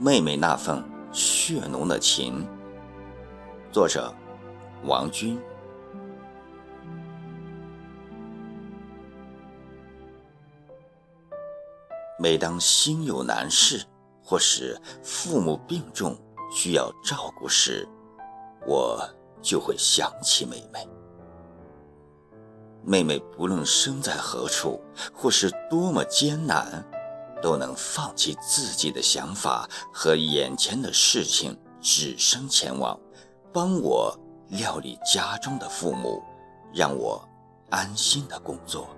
妹妹那份血浓的情。作者：王军。每当心有难事，或是父母病重需要照顾时，我就会想起妹妹。妹妹不论身在何处，或是多么艰难，都能放弃自己的想法和眼前的事情，只身前往，帮我料理家中的父母，让我安心的工作。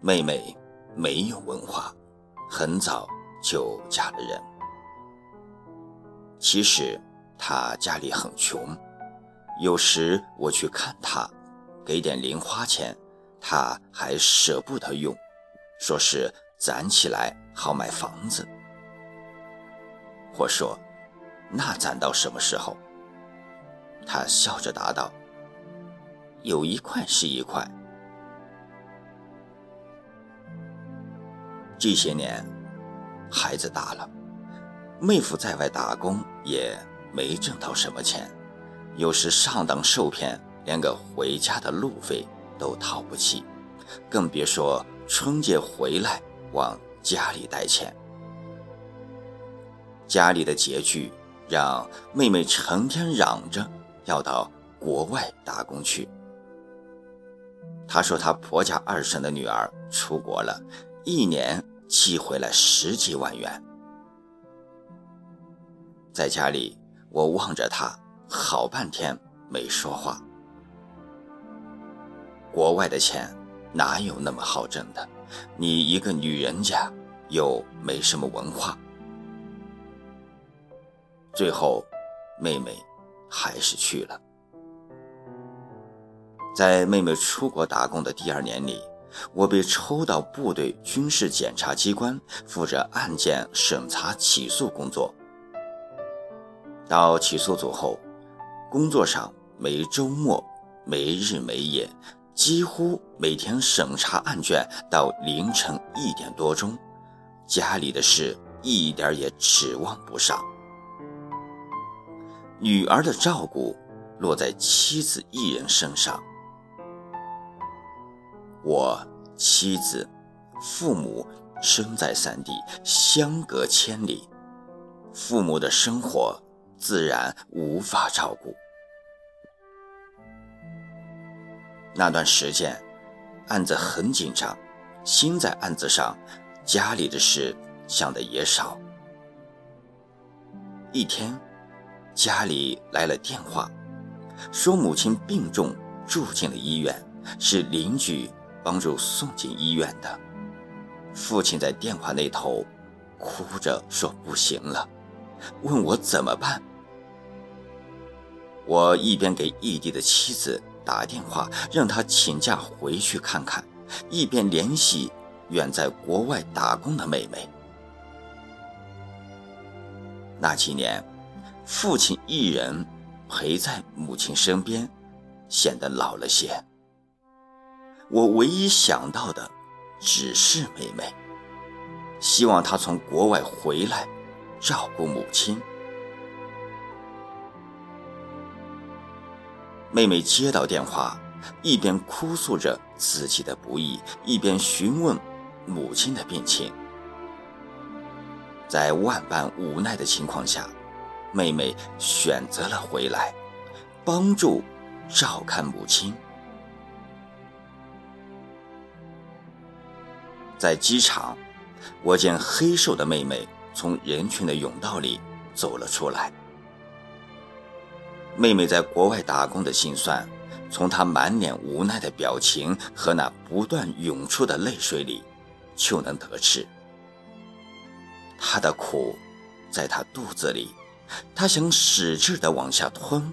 妹妹没有文化，很早就嫁了人。其实她家里很穷，有时我去看她，给点零花钱，他还舍不得用，说是攒起来好买房子。我说：“那攒到什么时候？”他笑着答道：“有一块是一块。”这些年，孩子大了，妹夫在外打工也没挣到什么钱，有时上当受骗，连个回家的路费都掏不起，更别说春节回来往家里带钱。家里的拮据让妹妹成天嚷着要到国外打工去。她说她婆家二婶的女儿出国了，一年。寄回来十几万元，在家里，我望着她好半天没说话。国外的钱哪有那么好挣的？你一个女人家，又没什么文化。最后，妹妹还是去了。在妹妹出国打工的第二年里。我被抽到部队军事检察机关，负责案件审查起诉工作。到起诉组后，工作上没周末，没日没夜，几乎每天审查案卷到凌晨一点多钟，家里的事一点也指望不上。女儿的照顾落在妻子一人身上。我妻子、父母身在三地，相隔千里，父母的生活自然无法照顾。那段时间，案子很紧张，心在案子上，家里的事想的也少。一天，家里来了电话，说母亲病重，住进了医院，是邻居。帮助送进医院的父亲在电话那头哭着说：“不行了，问我怎么办。”我一边给异地的妻子打电话，让他请假回去看看，一边联系远在国外打工的妹妹。那几年，父亲一人陪在母亲身边，显得老了些。我唯一想到的，只是妹妹，希望她从国外回来，照顾母亲。妹妹接到电话，一边哭诉着自己的不易，一边询问母亲的病情。在万般无奈的情况下，妹妹选择了回来，帮助照看母亲。在机场，我见黑瘦的妹妹从人群的甬道里走了出来。妹妹在国外打工的辛酸，从她满脸无奈的表情和那不断涌出的泪水里，就能得知。她的苦，在她肚子里，她想使劲的往下吞，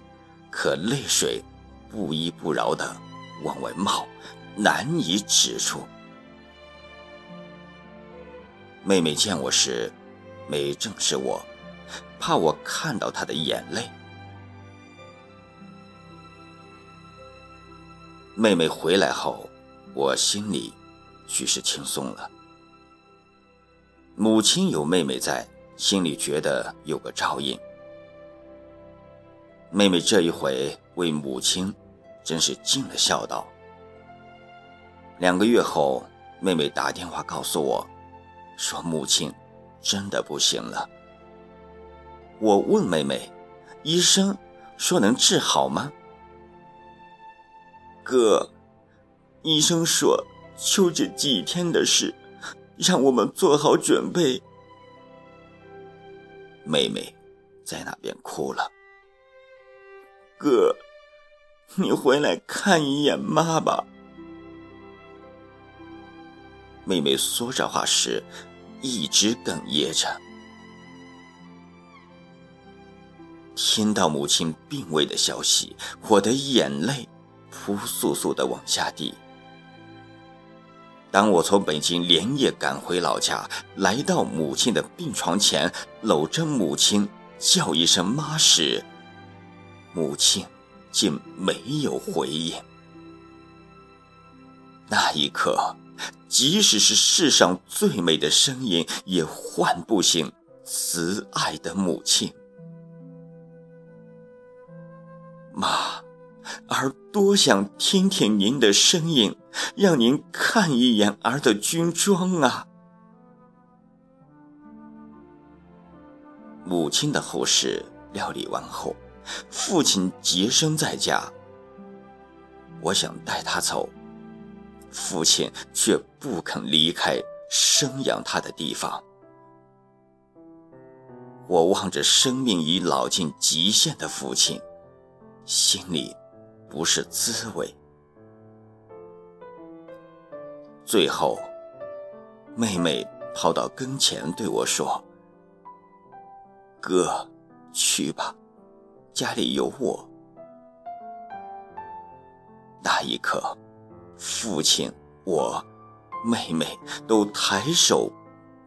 可泪水不依不饶的往外冒，难以止住。妹妹见我时，没正视我，怕我看到她的眼泪。妹妹回来后，我心里许是轻松了。母亲有妹妹在，心里觉得有个照应。妹妹这一回为母亲，真是尽了孝道。两个月后，妹妹打电话告诉我，说母亲真的不行了。我问妹妹，医生说能治好吗？哥，医生说就这几天的事，让我们做好准备。妹妹在那边哭了。哥，你回来看一眼妈吧。妹妹说这话时，一直哽咽着。听到母亲病危的消息，我的眼泪。扑簌簌的往下滴。当我从北京连夜赶回老家，来到母亲的病床前，搂着母亲叫一声“妈”时，母亲竟没有回应。那一刻，即使是世上最美的声音，也唤不醒慈爱的母亲。妈。儿多想听听您的声音，让您看一眼儿的军装啊！母亲的后事料理完后，父亲洁身在家。我想带他走，父亲却不肯离开生养他的地方。我望着生命已老尽极限的父亲，心里……不是滋味。最后，妹妹跑到跟前对我说：“哥，去吧，家里有我。”那一刻，父亲、我、妹妹都抬手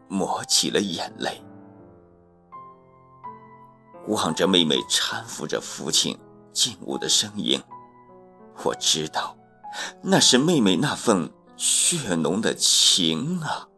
抹起了眼泪，望着妹妹搀扶着父亲进屋的身影。我知道，那是妹妹那份血浓的情啊。